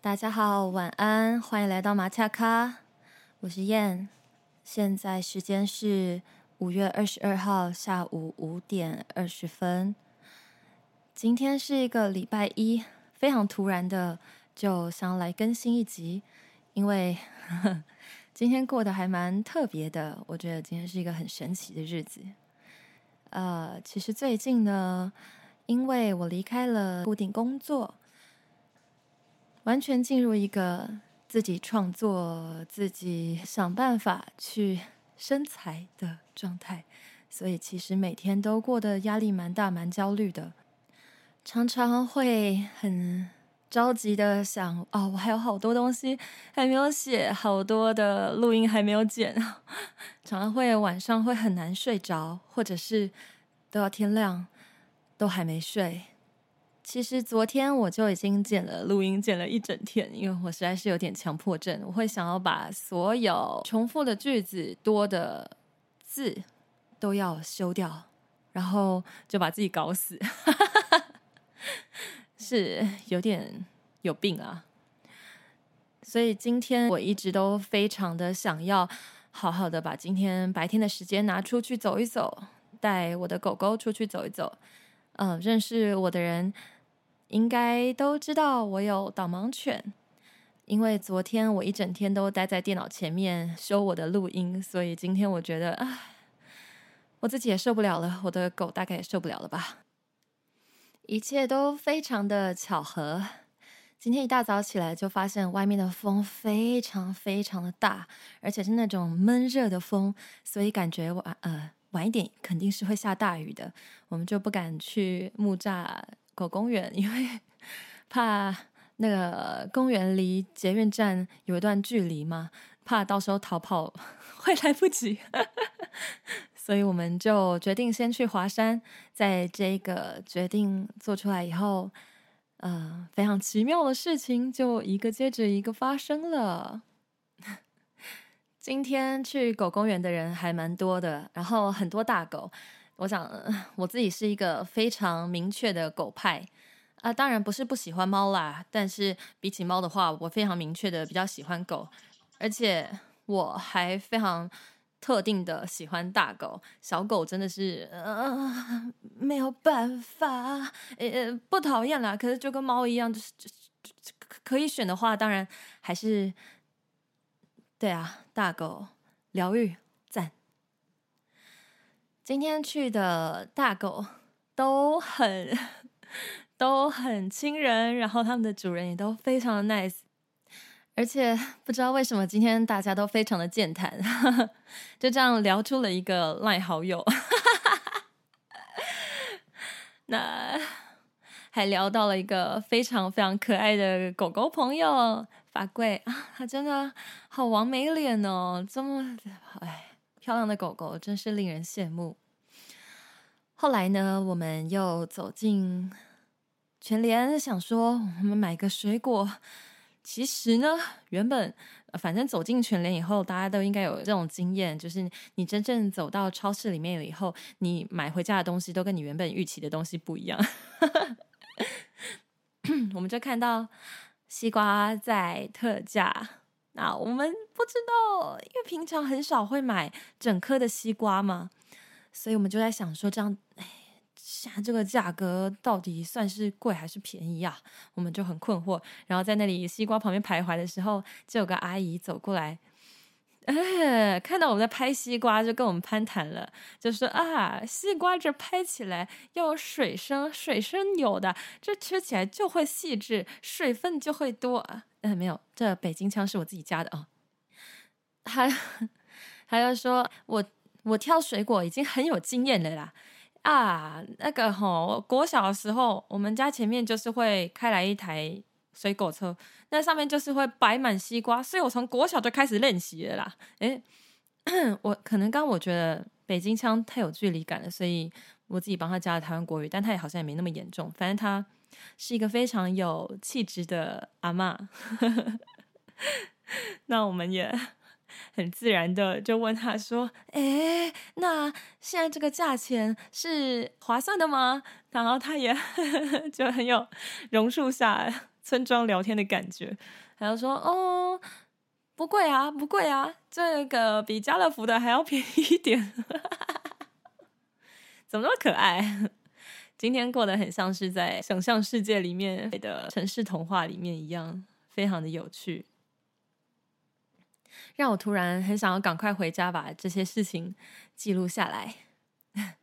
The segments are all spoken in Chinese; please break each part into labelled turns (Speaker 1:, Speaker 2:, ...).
Speaker 1: 大家好，晚安，欢迎来到马恰卡，我是燕。现在时间是五月二十二号下午五点二十分。今天是一个礼拜一，非常突然的就想来更新一集，因为 今天过得还蛮特别的。我觉得今天是一个很神奇的日子。呃，其实最近呢，因为我离开了固定工作，完全进入一个自己创作、自己想办法去生财的状态，所以其实每天都过得压力蛮大、蛮焦虑的，常常会很着急的想：哦，我还有好多东西还没有写，好多的录音还没有剪，常常会晚上会很难睡着，或者是都要天亮都还没睡。其实昨天我就已经剪了录音，剪了一整天，因为我实在是有点强迫症，我会想要把所有重复的句子、多的字都要修掉，然后就把自己搞死，是有点有病啊。所以今天我一直都非常的想要好好的把今天白天的时间拿出去走一走，带我的狗狗出去走一走。嗯，认识我的人应该都知道我有导盲犬，因为昨天我一整天都待在电脑前面修我的录音，所以今天我觉得啊，我自己也受不了了，我的狗大概也受不了了吧。一切都非常的巧合。今天一大早起来就发现外面的风非常非常的大，而且是那种闷热的风，所以感觉晚呃晚一点肯定是会下大雨的。我们就不敢去木栅狗公园，因为 怕那个公园离捷运站有一段距离嘛，怕到时候逃跑 会来不及。所以我们就决定先去华山。在这个决定做出来以后，呃，非常奇妙的事情就一个接着一个发生了。今天去狗公园的人还蛮多的，然后很多大狗。我想我自己是一个非常明确的狗派啊，当然不是不喜欢猫啦，但是比起猫的话，我非常明确的比较喜欢狗，而且我还非常特定的喜欢大狗，小狗真的是呃没有办法，呃不讨厌啦，可是就跟猫一样，就是就是可以选的话，当然还是对啊，大狗疗愈。今天去的大狗都很都很亲人，然后他们的主人也都非常的 nice，而且不知道为什么今天大家都非常的健谈，就这样聊出了一个赖好友，那还聊到了一个非常非常可爱的狗狗朋友法贵。啊，他真的好完美脸哦，这么哎漂亮的狗狗真是令人羡慕。后来呢，我们又走进全联，想说我们买个水果。其实呢，原本反正走进全联以后，大家都应该有这种经验，就是你真正走到超市里面以后，你买回家的东西都跟你原本预期的东西不一样。我们就看到西瓜在特价，那我们不知道，因为平常很少会买整颗的西瓜嘛，所以我们就在想说，这样，哎，现在这个价格到底算是贵还是便宜呀？我们就很困惑。然后在那里西瓜旁边徘徊的时候，就有个阿姨走过来，哎，看到我们在拍西瓜，就跟我们攀谈了，就说啊，西瓜这拍起来要有水声，水声有的，这吃起来就会细致，水分就会多。嗯，没有，这北京腔是我自己加的啊。还还要说我我挑水果已经很有经验了啦。啊，那个吼，国小的时候，我们家前面就是会开来一台水果车，那上面就是会摆满西瓜，所以我从国小就开始练习了啦。诶，我可能刚我觉得北京腔太有距离感了，所以我自己帮他加了台湾国语，但他也好像也没那么严重。反正他是一个非常有气质的阿嬷。那我们也 很自然的就问他说：“哎，那现在这个价钱是划算的吗？”然后他也 就很有榕树下村庄聊天的感觉，他就说：“哦，不贵啊，不贵啊，这个比家乐福的还要便宜一点。”怎么那么可爱？今天过得很像是在想象世界里面的城市童话里面一样，非常的有趣。让我突然很想要赶快回家把这些事情记录下来。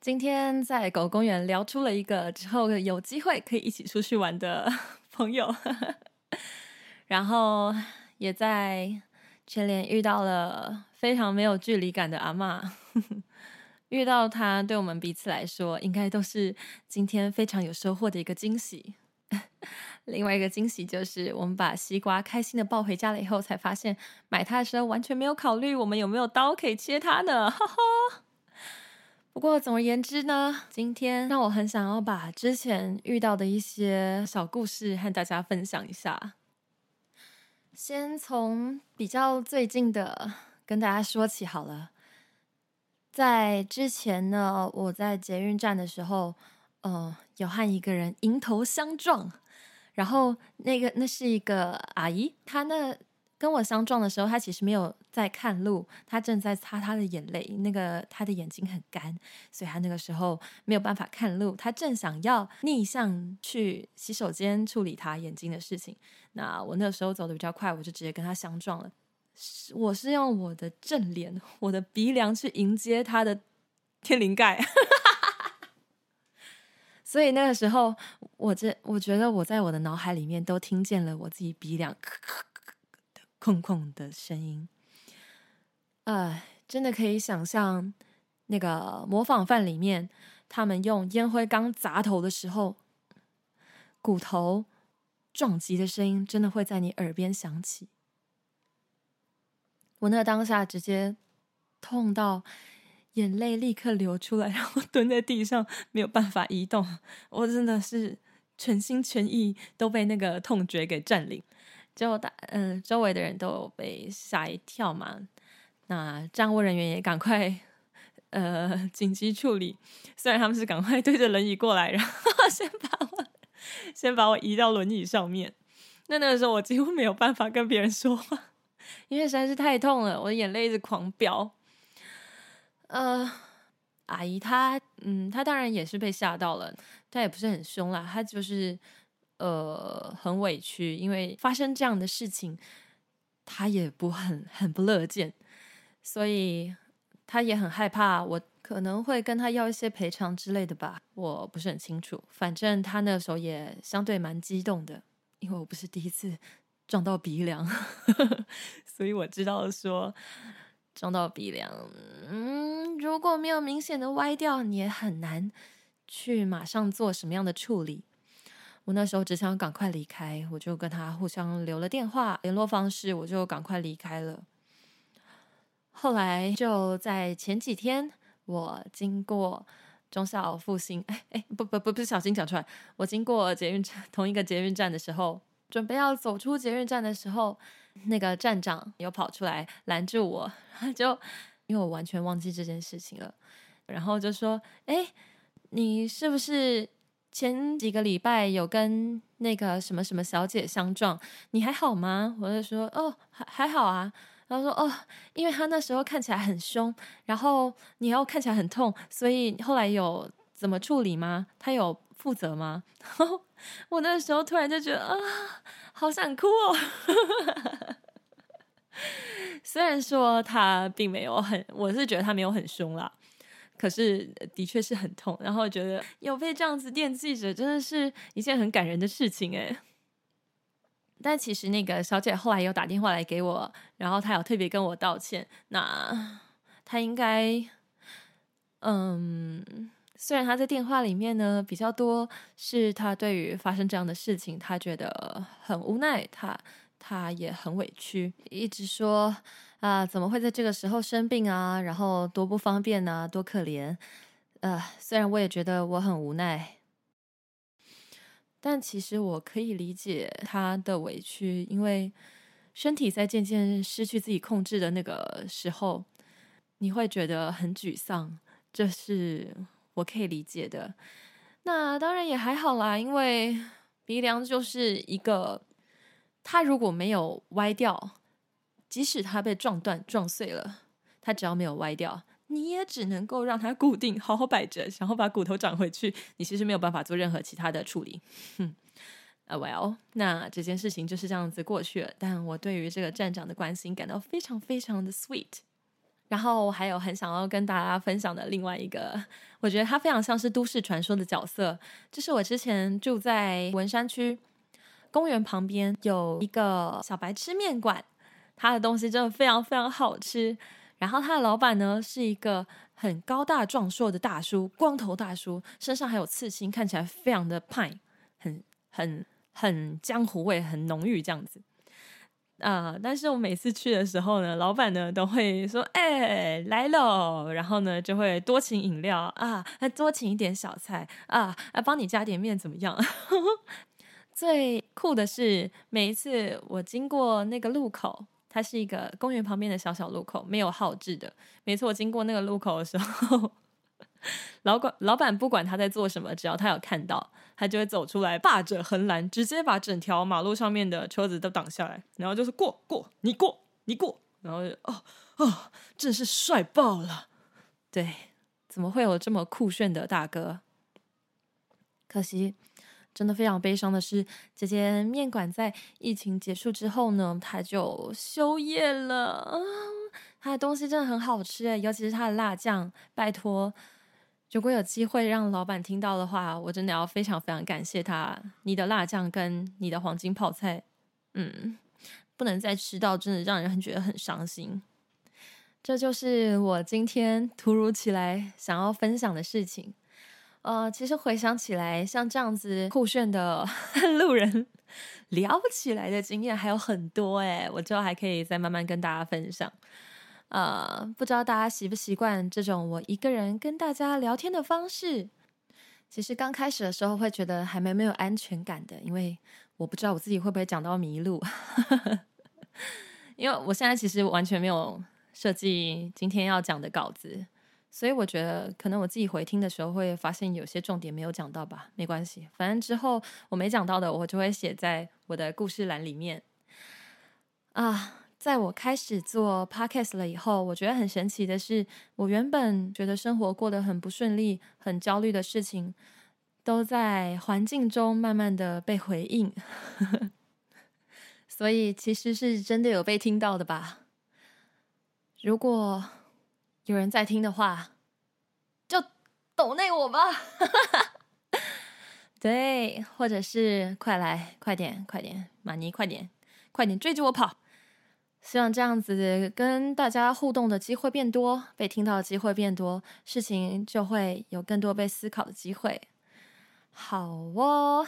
Speaker 1: 今天在狗公园聊出了一个之后有机会可以一起出去玩的 朋友，然后也在全联遇到了非常没有距离感的阿妈。遇到他，对我们彼此来说，应该都是今天非常有收获的一个惊喜。另外一个惊喜就是，我们把西瓜开心的抱回家了以后，才发现买它的时候完全没有考虑我们有没有刀可以切它呢。哈哈。不过总而言之呢，今天让我很想要把之前遇到的一些小故事和大家分享一下。先从比较最近的跟大家说起好了。在之前呢，我在捷运站的时候，呃，有和一个人迎头相撞，然后那个那是一个阿姨，她那跟我相撞的时候，她其实没有在看路，她正在擦她的眼泪，那个她的眼睛很干，所以她那个时候没有办法看路，她正想要逆向去洗手间处理她眼睛的事情，那我那个时候走的比较快，我就直接跟她相撞了。我是用我的正脸，我的鼻梁去迎接他的天灵盖，所以那个时候，我这我觉得我在我的脑海里面都听见了我自己鼻梁的空空的声音，呃，真的可以想象那个模仿犯里面他们用烟灰缸砸头的时候，骨头撞击的声音，真的会在你耳边响起。我那当下直接痛到眼泪立刻流出来，然后蹲在地上没有办法移动。我真的是全心全意都被那个痛觉给占领，就大嗯周围的人都有被吓一跳嘛。那站务人员也赶快呃紧急处理，虽然他们是赶快推着轮椅过来，然后先把我先把我移到轮椅上面。那那个时候我几乎没有办法跟别人说话。因为实在是太痛了，我的眼泪一直狂飙。呃，阿姨她，嗯，她当然也是被吓到了，她也不是很凶啦，她就是呃很委屈，因为发生这样的事情，她也不很很不乐见，所以她也很害怕，我可能会跟她要一些赔偿之类的吧，我不是很清楚。反正她那时候也相对蛮激动的，因为我不是第一次。撞到鼻梁，所以我知道说撞到鼻梁，嗯，如果没有明显的歪掉，你也很难去马上做什么样的处理。我那时候只想赶快离开，我就跟他互相留了电话联络方式，我就赶快离开了。后来就在前几天，我经过中校复兴，哎哎，不不不，不是小心讲出来，我经过捷运站同一个捷运站的时候。准备要走出捷运站的时候，那个站长又跑出来拦住我，就因为我完全忘记这件事情了，然后就说：“哎，你是不是前几个礼拜有跟那个什么什么小姐相撞？你还好吗？”我就说：“哦，还还好啊。”然后说：“哦，因为他那时候看起来很凶，然后你要看起来很痛，所以后来有怎么处理吗？他有负责吗？” 我那时候突然就觉得啊，好想哭哦。虽然说他并没有很，我是觉得他没有很凶啦，可是的确是很痛。然后觉得有被这样子惦记着，真的是一件很感人的事情哎。但其实那个小姐后来有打电话来给我，然后她有特别跟我道歉。那她应该，嗯。虽然他在电话里面呢比较多，是他对于发生这样的事情，他觉得很无奈，他他也很委屈，一直说啊怎么会在这个时候生病啊，然后多不方便啊，多可怜。呃，虽然我也觉得我很无奈，但其实我可以理解他的委屈，因为身体在渐渐失去自己控制的那个时候，你会觉得很沮丧，这是我可以理解的。那当然也还好啦，因为鼻梁就是一个，它如果没有歪掉，即使它被撞断、撞碎了，它只要没有歪掉，你也只能够让它固定，好好摆着，然后把骨头长回去。你其实没有办法做任何其他的处理。哼。啊，Well，那这件事情就是这样子过去了。但我对于这个站长的关心感到非常非常的 sweet。然后还有很想要跟大家分享的另外一个，我觉得他非常像是都市传说的角色，就是我之前住在文山区公园旁边有一个小白吃面馆，他的东西真的非常非常好吃。然后他的老板呢是一个很高大壮硕的大叔，光头大叔，身上还有刺青，看起来非常的派，很很。很江湖味很浓郁这样子，啊！但是我每次去的时候呢，老板呢都会说：“哎，来喽！”然后呢就会多请饮料啊，多请一点小菜啊，啊，帮你加点面怎么样？最酷的是每一次我经过那个路口，它是一个公园旁边的小小路口，没有号志的。每次我经过那个路口的时候。老管老板不管他在做什么，只要他有看到，他就会走出来，霸着横栏，直接把整条马路上面的车子都挡下来，然后就是过过你过你过，然后哦哦，真是帅爆了！对，怎么会有这么酷炫的大哥？可惜，真的非常悲伤的是，这间面馆在疫情结束之后呢，他就休业了。他的东西真的很好吃诶，尤其是他的辣酱，拜托。如果有机会让老板听到的话，我真的要非常非常感谢他。你的辣酱跟你的黄金泡菜，嗯，不能再吃到，真的让人很觉得很伤心。这就是我今天突如其来想要分享的事情。呃，其实回想起来，像这样子酷炫的 路人聊不起来的经验还有很多诶，我之后还可以再慢慢跟大家分享。呃，不知道大家习不习惯这种我一个人跟大家聊天的方式。其实刚开始的时候会觉得还蛮没有安全感的，因为我不知道我自己会不会讲到迷路。因为我现在其实完全没有设计今天要讲的稿子，所以我觉得可能我自己回听的时候会发现有些重点没有讲到吧。没关系，反正之后我没讲到的，我就会写在我的故事栏里面。啊。在我开始做 podcast 了以后，我觉得很神奇的是，我原本觉得生活过得很不顺利、很焦虑的事情，都在环境中慢慢的被回应。所以其实是真的有被听到的吧？如果有人在听的话，就抖内我吧。对，或者是快来，快点，快点，马尼，快点，快点追着我跑。希望这样子跟大家互动的机会变多，被听到的机会变多，事情就会有更多被思考的机会。好哦，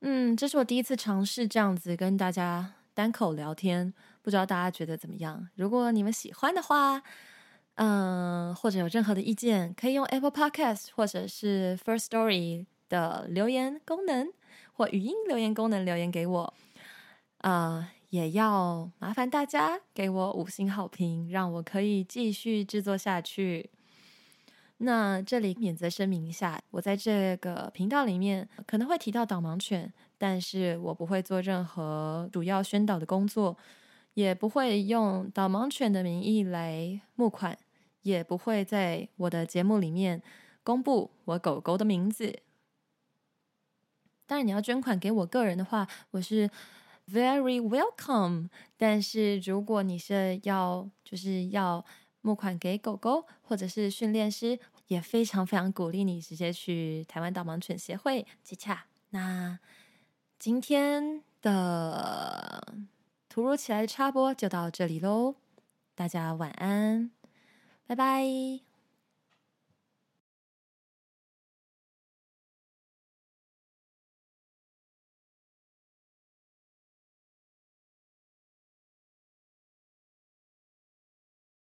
Speaker 1: 嗯，这是我第一次尝试这样子跟大家单口聊天，不知道大家觉得怎么样？如果你们喜欢的话，嗯，或者有任何的意见，可以用 Apple Podcast 或者是 First Story 的留言功能或语音留言功能留言给我，啊。也要麻烦大家给我五星好评，让我可以继续制作下去。那这里免责声明一下，我在这个频道里面可能会提到导盲犬，但是我不会做任何主要宣导的工作，也不会用导盲犬的名义来募款，也不会在我的节目里面公布我狗狗的名字。当然，你要捐款给我个人的话，我是。Very welcome，但是如果你是要就是要募款给狗狗或者是训练师，也非常非常鼓励你直接去台湾导盲犬协会接洽。那今天的突如其来的插播就到这里喽，大家晚安，拜拜。